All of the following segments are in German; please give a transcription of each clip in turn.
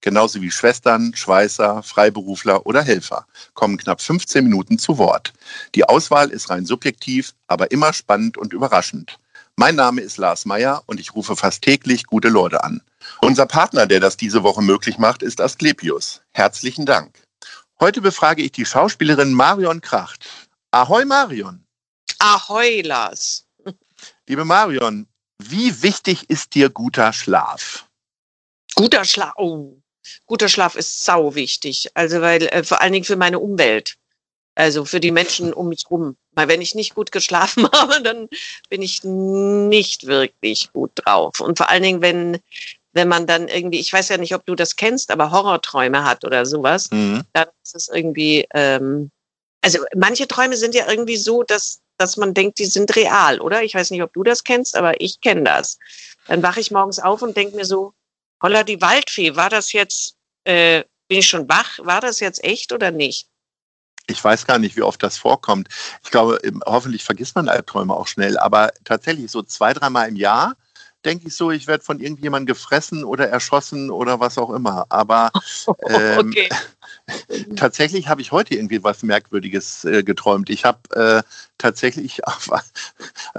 genauso wie Schwestern, Schweißer, Freiberufler oder Helfer, kommen knapp 15 Minuten zu Wort. Die Auswahl ist rein subjektiv, aber immer spannend und überraschend. Mein Name ist Lars Meyer und ich rufe fast täglich gute Leute an. Unser Partner, der das diese Woche möglich macht, ist Asklepios. Herzlichen Dank. Heute befrage ich die Schauspielerin Marion Kracht. Ahoi Marion. Ahoi Lars. Liebe Marion, wie wichtig ist dir guter Schlaf? Guter Schlaf, oh, guter Schlaf ist sau wichtig. Also weil äh, vor allen Dingen für meine Umwelt, also für die Menschen um mich rum. Weil wenn ich nicht gut geschlafen habe, dann bin ich nicht wirklich gut drauf. Und vor allen Dingen, wenn wenn man dann irgendwie, ich weiß ja nicht, ob du das kennst, aber Horrorträume hat oder sowas, mhm. dann ist es irgendwie, ähm, also manche Träume sind ja irgendwie so, dass, dass man denkt, die sind real, oder? Ich weiß nicht, ob du das kennst, aber ich kenne das. Dann wache ich morgens auf und denke mir so, holla die Waldfee, war das jetzt, äh, bin ich schon wach? War das jetzt echt oder nicht? Ich weiß gar nicht, wie oft das vorkommt. Ich glaube, hoffentlich vergisst man Albträume auch schnell, aber tatsächlich so zwei, dreimal im Jahr denke ich so, ich werde von irgendjemandem gefressen oder erschossen oder was auch immer. Aber ähm, okay. tatsächlich habe ich heute irgendwie was Merkwürdiges äh, geträumt. Ich habe äh, tatsächlich auf,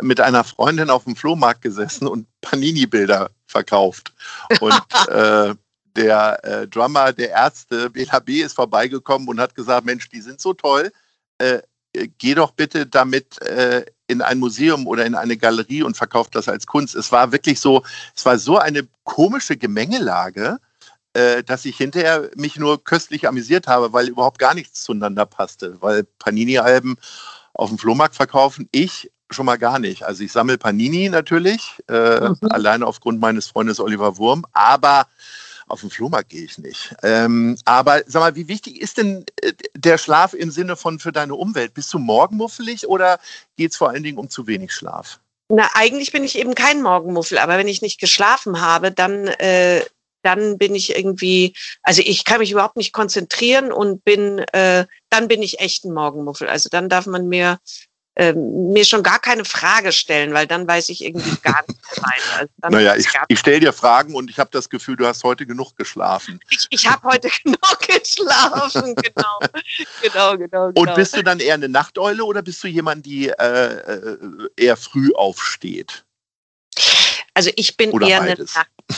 mit einer Freundin auf dem Flohmarkt gesessen und Panini-Bilder verkauft. Und äh, der äh, Drummer der Ärzte, BHB, ist vorbeigekommen und hat gesagt, Mensch, die sind so toll. Äh, geh doch bitte damit äh, in ein Museum oder in eine Galerie und verkauft das als Kunst. Es war wirklich so, es war so eine komische Gemengelage, äh, dass ich hinterher mich nur köstlich amüsiert habe, weil überhaupt gar nichts zueinander passte. Weil Panini-Alben auf dem Flohmarkt verkaufen, ich schon mal gar nicht. Also ich sammle Panini natürlich, äh, mhm. alleine aufgrund meines Freundes Oliver Wurm, aber auf den Flohmarkt gehe ich nicht. Ähm, aber sag mal, wie wichtig ist denn äh, der Schlaf im Sinne von für deine Umwelt? Bist du morgenmuffelig oder geht es vor allen Dingen um zu wenig Schlaf? Na, eigentlich bin ich eben kein Morgenmuffel, aber wenn ich nicht geschlafen habe, dann, äh, dann bin ich irgendwie, also ich kann mich überhaupt nicht konzentrieren und bin, äh, dann bin ich echt ein Morgenmuffel. Also dann darf man mir ähm, mir schon gar keine Frage stellen, weil dann weiß ich irgendwie gar nicht weiter. Also naja, ich, ich stelle dir Fragen und ich habe das Gefühl, du hast heute genug geschlafen. Ich, ich habe heute genug geschlafen, genau. genau. Genau, genau, Und bist du dann eher eine Nachteule oder bist du jemand, die äh, äh eher früh aufsteht? Also ich bin eher eine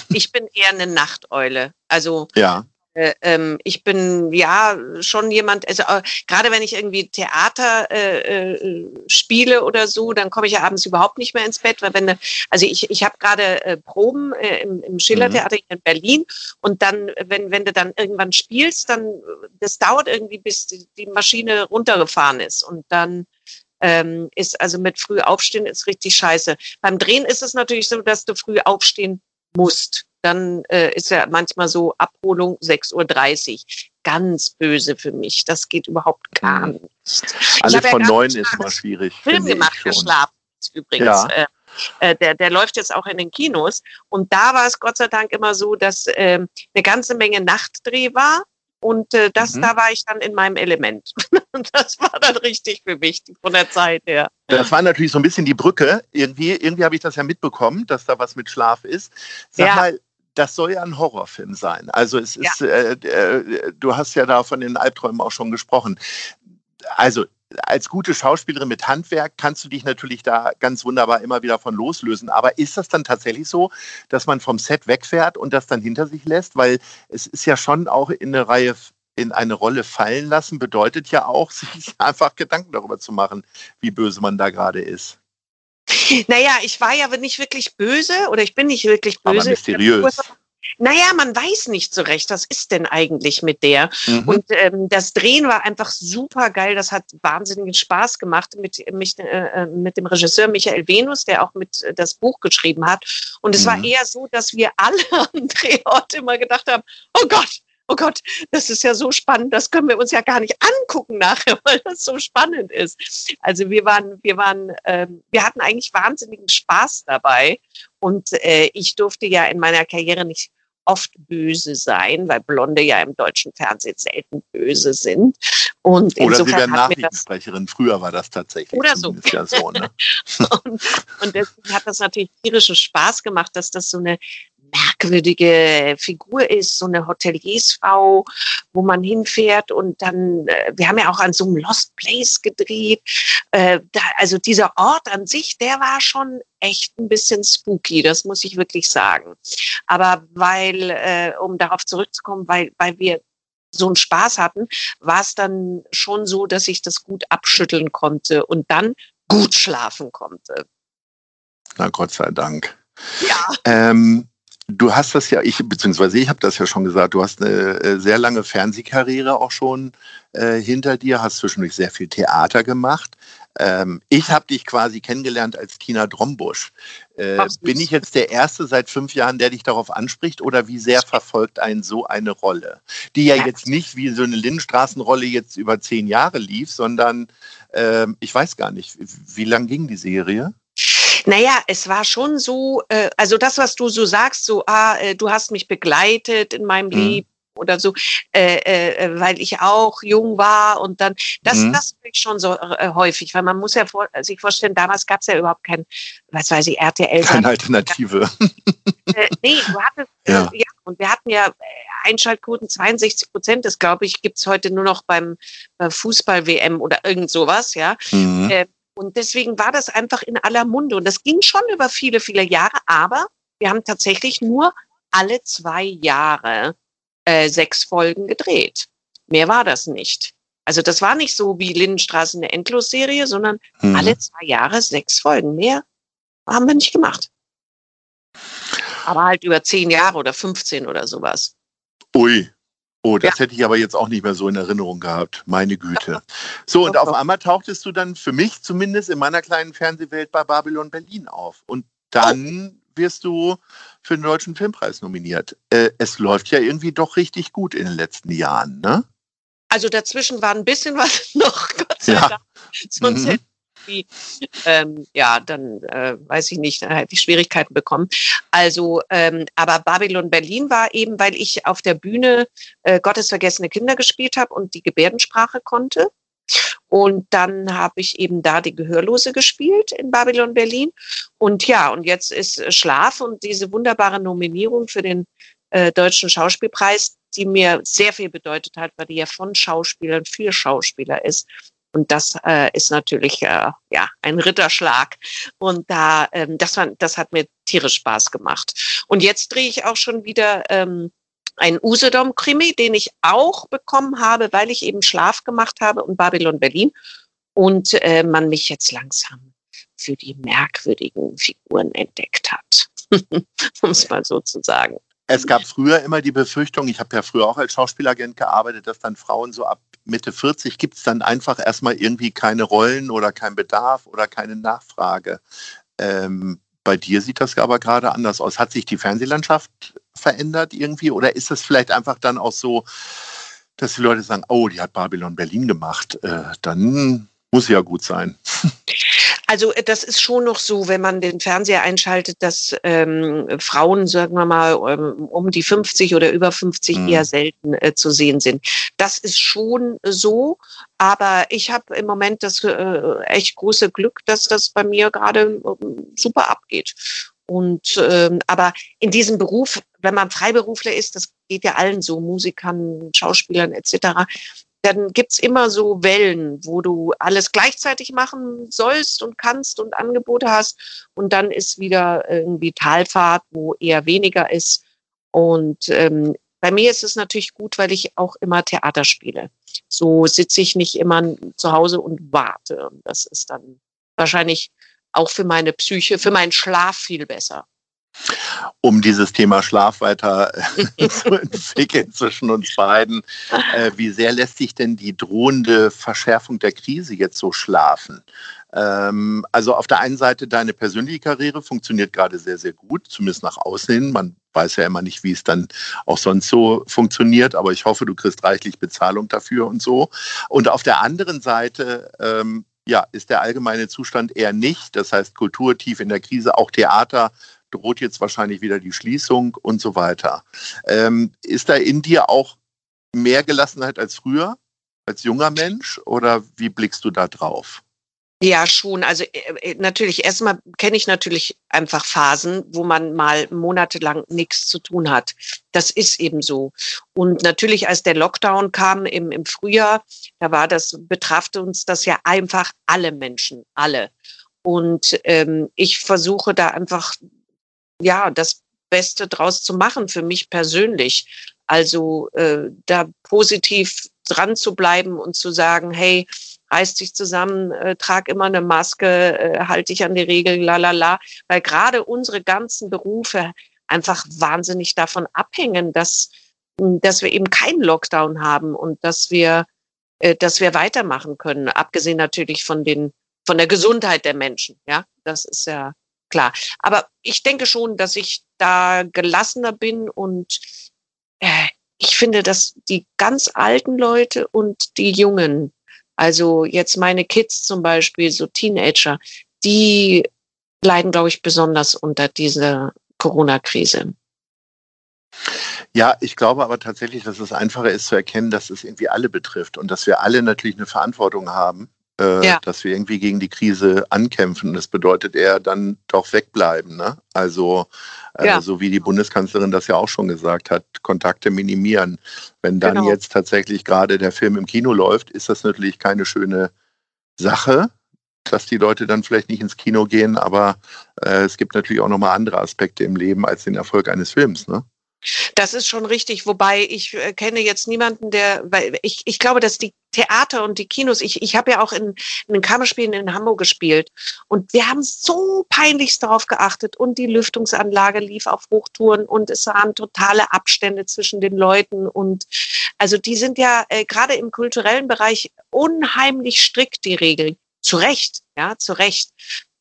ich bin eher eine Nachteule. Also ja. Äh, ähm, ich bin ja schon jemand, also äh, gerade wenn ich irgendwie Theater äh, äh, spiele oder so, dann komme ich ja abends überhaupt nicht mehr ins Bett, weil wenn also ich, ich habe gerade äh, Proben im, im Schillertheater mhm. in Berlin und dann, wenn, wenn du dann irgendwann spielst, dann das dauert irgendwie, bis die, die Maschine runtergefahren ist und dann ähm, ist also mit früh aufstehen ist richtig scheiße. Beim Drehen ist es natürlich so, dass du früh aufstehen musst dann äh, ist ja manchmal so Abholung 6.30 Uhr. Ganz böse für mich. Das geht überhaupt gar nicht. Alles von ja neun ist mal schwierig. Film gemacht für Schlaf übrigens. Ja. Äh, äh, der, der läuft jetzt auch in den Kinos. Und da war es Gott sei Dank immer so, dass äh, eine ganze Menge Nachtdreh war. Und äh, das, mhm. da war ich dann in meinem Element. Und das war dann richtig für mich von der Zeit her. Das war natürlich so ein bisschen die Brücke. Irgendwie, irgendwie habe ich das ja mitbekommen, dass da was mit Schlaf ist. Sag ja. mal, das soll ja ein Horrorfilm sein. Also es ist, ja. äh, äh, du hast ja da von den Albträumen auch schon gesprochen. Also als gute Schauspielerin mit Handwerk kannst du dich natürlich da ganz wunderbar immer wieder von loslösen. Aber ist das dann tatsächlich so, dass man vom Set wegfährt und das dann hinter sich lässt? Weil es ist ja schon auch in eine Reihe in eine Rolle fallen lassen, bedeutet ja auch, sich einfach Gedanken darüber zu machen, wie böse man da gerade ist. Naja, ich war ja nicht wirklich böse oder ich bin nicht wirklich böse. Aber mysteriös. Naja, man weiß nicht so recht, was ist denn eigentlich mit der? Mhm. Und ähm, das Drehen war einfach super geil. Das hat wahnsinnigen Spaß gemacht mit, mich, äh, äh, mit dem Regisseur Michael Venus, der auch mit äh, das Buch geschrieben hat. Und es mhm. war eher so, dass wir alle am Drehort immer gedacht haben, oh Gott, oh Gott, das ist ja so spannend, das können wir uns ja gar nicht angucken nachher, weil das so spannend ist. Also wir waren, wir waren, ähm, wir hatten eigentlich wahnsinnigen Spaß dabei und äh, ich durfte ja in meiner Karriere nicht oft böse sein, weil Blonde ja im deutschen Fernsehen selten böse sind. Und Oder sie werden Nachrichtensprecherin. Früher war das tatsächlich. Oder so. Ja so ne? und, und deswegen hat das natürlich tierischen Spaß gemacht, dass das so eine merkwürdige Figur ist, so eine Hoteliersfrau, wo man hinfährt und dann, äh, wir haben ja auch an so einem Lost Place gedreht. Äh, also dieser Ort an sich, der war schon echt ein bisschen spooky, das muss ich wirklich sagen. Aber weil, äh, um darauf zurückzukommen, weil, weil wir so einen Spaß hatten, war es dann schon so, dass ich das gut abschütteln konnte und dann gut schlafen konnte. Na Gott sei Dank. Ja. Ähm, Du hast das ja, ich beziehungsweise ich habe das ja schon gesagt, du hast eine äh, sehr lange Fernsehkarriere auch schon äh, hinter dir, hast zwischendurch sehr viel Theater gemacht. Ähm, ich habe dich quasi kennengelernt als Tina Drombusch. Äh, bin ich jetzt der Erste seit fünf Jahren, der dich darauf anspricht oder wie sehr verfolgt einen so eine Rolle? Die ja, ja. jetzt nicht wie so eine Lindenstraßenrolle jetzt über zehn Jahre lief, sondern äh, ich weiß gar nicht, wie lang ging die Serie? Naja, es war schon so, äh, also das, was du so sagst, so, ah, äh, du hast mich begleitet in meinem mhm. Leben oder so, äh, äh, weil ich auch jung war und dann, das, mhm. das ich schon so äh, häufig, weil man muss ja vor, sich vorstellen, damals gab es ja überhaupt kein, was weiß ich, RTL. Keine Alternative. äh, nee, du hattest, äh, ja. ja, und wir hatten ja äh, Einschaltquoten 62 Prozent, das glaube ich, gibt's heute nur noch beim, beim Fußball-WM oder irgend sowas, ja. Mhm. Und deswegen war das einfach in aller Munde. Und das ging schon über viele, viele Jahre, aber wir haben tatsächlich nur alle zwei Jahre äh, sechs Folgen gedreht. Mehr war das nicht. Also das war nicht so wie Lindenstraße eine Endlosserie, sondern mhm. alle zwei Jahre sechs Folgen. Mehr haben wir nicht gemacht. Aber halt über zehn Jahre oder 15 oder sowas. Ui, Oh, das ja. hätte ich aber jetzt auch nicht mehr so in Erinnerung gehabt. Meine Güte. So, und auf einmal tauchtest du dann für mich zumindest in meiner kleinen Fernsehwelt bei Babylon Berlin auf. Und dann oh. wirst du für den Deutschen Filmpreis nominiert. Äh, es läuft ja irgendwie doch richtig gut in den letzten Jahren, ne? Also dazwischen war ein bisschen was noch, Gott sei ja. Dank. Sonst mhm. hätte irgendwie, ähm, ja, dann äh, weiß ich nicht, dann hätte ich Schwierigkeiten bekommen. Also, ähm, aber Babylon Berlin war eben, weil ich auf der Bühne äh, Gottes vergessene Kinder gespielt habe und die Gebärdensprache konnte. Und dann habe ich eben da die Gehörlose gespielt in Babylon Berlin. Und ja, und jetzt ist Schlaf und diese wunderbare Nominierung für den äh, Deutschen Schauspielpreis, die mir sehr viel bedeutet hat, weil die ja von Schauspielern für Schauspieler ist. Und das äh, ist natürlich äh, ja ein Ritterschlag. Und da, ähm, das, war, das hat mir tierisch Spaß gemacht. Und jetzt drehe ich auch schon wieder ähm, einen Usedom-Krimi, den ich auch bekommen habe, weil ich eben Schlaf gemacht habe und Babylon Berlin. Und äh, man mich jetzt langsam für die merkwürdigen Figuren entdeckt hat. um es mal so zu sagen. Es gab früher immer die Befürchtung, ich habe ja früher auch als Schauspielagent gearbeitet, dass dann Frauen so ab Mitte 40 gibt es dann einfach erstmal irgendwie keine Rollen oder keinen Bedarf oder keine Nachfrage. Ähm, bei dir sieht das aber gerade anders aus. Hat sich die Fernsehlandschaft verändert irgendwie oder ist es vielleicht einfach dann auch so, dass die Leute sagen, oh, die hat Babylon Berlin gemacht, äh, dann muss ja gut sein. Also äh, das ist schon noch so, wenn man den Fernseher einschaltet, dass ähm, Frauen, sagen wir mal, ähm, um die 50 oder über 50 mhm. eher selten äh, zu sehen sind. Das ist schon so, aber ich habe im Moment das äh, echt große Glück, dass das bei mir gerade äh, super abgeht. Und ähm, aber in diesem Beruf, wenn man Freiberufler ist, das geht ja allen so, Musikern, Schauspielern etc., dann gibt's immer so Wellen, wo du alles gleichzeitig machen sollst und kannst und Angebote hast. Und dann ist wieder irgendwie Talfahrt, wo eher weniger ist. Und ähm, bei mir ist es natürlich gut, weil ich auch immer Theater spiele. So sitze ich nicht immer zu Hause und warte. Das ist dann wahrscheinlich auch für meine Psyche, für meinen Schlaf viel besser um dieses Thema Schlaf weiter äh, zu entwickeln zwischen uns beiden. Äh, wie sehr lässt sich denn die drohende Verschärfung der Krise jetzt so schlafen? Ähm, also auf der einen Seite, deine persönliche Karriere funktioniert gerade sehr, sehr gut, zumindest nach außen hin. Man weiß ja immer nicht, wie es dann auch sonst so funktioniert, aber ich hoffe, du kriegst reichlich Bezahlung dafür und so. Und auf der anderen Seite, ähm, ja, ist der allgemeine Zustand eher nicht. Das heißt, Kultur tief in der Krise, auch Theater droht jetzt wahrscheinlich wieder die Schließung und so weiter. Ähm, ist da in dir auch mehr Gelassenheit als früher, als junger Mensch, oder wie blickst du da drauf? Ja, schon. Also äh, äh, natürlich, erstmal kenne ich natürlich einfach Phasen, wo man mal monatelang nichts zu tun hat. Das ist eben so. Und natürlich, als der Lockdown kam im, im Frühjahr, da war das, betrafte uns das ja einfach alle Menschen, alle. Und ähm, ich versuche da einfach, ja, das Beste draus zu machen für mich persönlich. Also äh, da positiv dran zu bleiben und zu sagen, hey, reiß dich zusammen, äh, trag immer eine Maske, äh, halt dich an die Regeln, la la la. Weil gerade unsere ganzen Berufe einfach wahnsinnig davon abhängen, dass, dass wir eben keinen Lockdown haben und dass wir, äh, dass wir weitermachen können. Abgesehen natürlich von den, von der Gesundheit der Menschen. Ja, das ist ja klar. Aber ich denke schon, dass ich da gelassener bin und äh, ich finde, dass die ganz alten Leute und die Jungen also jetzt meine Kids zum Beispiel, so Teenager, die leiden, glaube ich, besonders unter dieser Corona-Krise. Ja, ich glaube aber tatsächlich, dass es einfacher ist zu erkennen, dass es irgendwie alle betrifft und dass wir alle natürlich eine Verantwortung haben äh, ja. dass wir irgendwie gegen die Krise ankämpfen. Das bedeutet eher dann doch wegbleiben. Ne? Also äh, ja. so wie die Bundeskanzlerin das ja auch schon gesagt hat, Kontakte minimieren. Wenn dann genau. jetzt tatsächlich gerade der Film im Kino läuft, ist das natürlich keine schöne Sache dass die Leute dann vielleicht nicht ins Kino gehen, aber äh, es gibt natürlich auch nochmal andere Aspekte im Leben als den Erfolg eines Films. Ne? Das ist schon richtig, wobei ich äh, kenne jetzt niemanden, der, weil ich, ich glaube, dass die Theater und die Kinos, ich, ich habe ja auch in, in den Kammerspielen in Hamburg gespielt und wir haben so peinlichst darauf geachtet und die Lüftungsanlage lief auf Hochtouren und es waren totale Abstände zwischen den Leuten und also die sind ja äh, gerade im kulturellen Bereich unheimlich strikt, die Regeln. Zu Recht, ja, zu Recht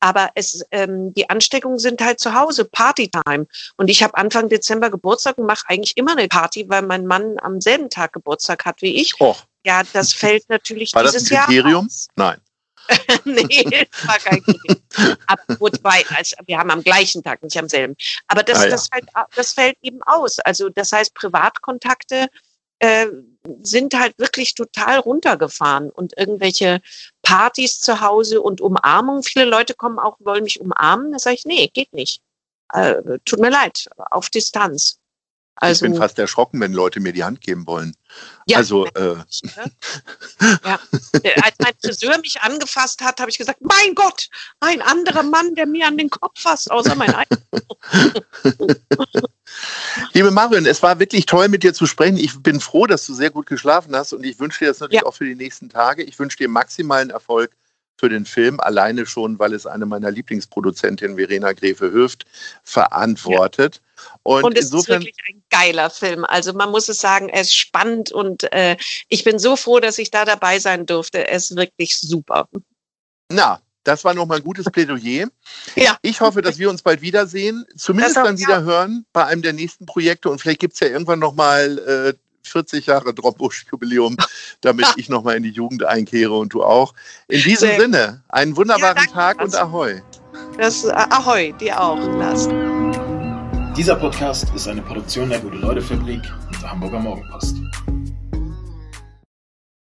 aber es, ähm, die Ansteckungen sind halt zu Hause, Partytime. Und ich habe Anfang Dezember Geburtstag und mache eigentlich immer eine Party, weil mein Mann am selben Tag Geburtstag hat wie ich. Och. Ja, das fällt natürlich war dieses das ein Kriterium? Jahr. Nein. nee, das war kein Kriterium. Aber wobei, also wir haben am gleichen Tag, nicht am selben. Aber das, ah, ja. das, halt, das fällt eben aus. Also das heißt, Privatkontakte äh, sind halt wirklich total runtergefahren und irgendwelche Partys zu Hause und Umarmung. Viele Leute kommen auch, wollen mich umarmen. Da sage ich, nee, geht nicht. Äh, tut mir leid, auf Distanz. Also, ich bin fast erschrocken, wenn Leute mir die Hand geben wollen. Ja, also, äh. ja. Als mein Friseur mich angefasst hat, habe ich gesagt, mein Gott, ein anderer Mann, der mir an den Kopf fasst, außer mein eigener. Liebe Marion, es war wirklich toll, mit dir zu sprechen. Ich bin froh, dass du sehr gut geschlafen hast und ich wünsche dir das natürlich ja. auch für die nächsten Tage. Ich wünsche dir maximalen Erfolg für den Film, alleine schon, weil es eine meiner Lieblingsproduzentinnen, Verena Gräfe Höft, verantwortet. Ja. Und, und es insofern, ist wirklich ein geiler Film. Also man muss es sagen, er ist spannend und äh, ich bin so froh, dass ich da dabei sein durfte. Er ist wirklich super. Na, das war nochmal ein gutes Plädoyer. Ja. Ich hoffe, dass wir uns bald wiedersehen, zumindest dann wieder ja. hören bei einem der nächsten Projekte und vielleicht gibt es ja irgendwann nochmal äh, 40 Jahre Drombusch-Jubiläum, damit ich nochmal in die Jugend einkehre und du auch. In diesem Sehr. Sinne, einen wunderbaren ja, Tag und Ahoi. Das, äh, Ahoi, dir auch, Lars. Dieser Podcast ist eine Produktion der Gute-Leute-Fabrik und der Hamburger Morgenpost.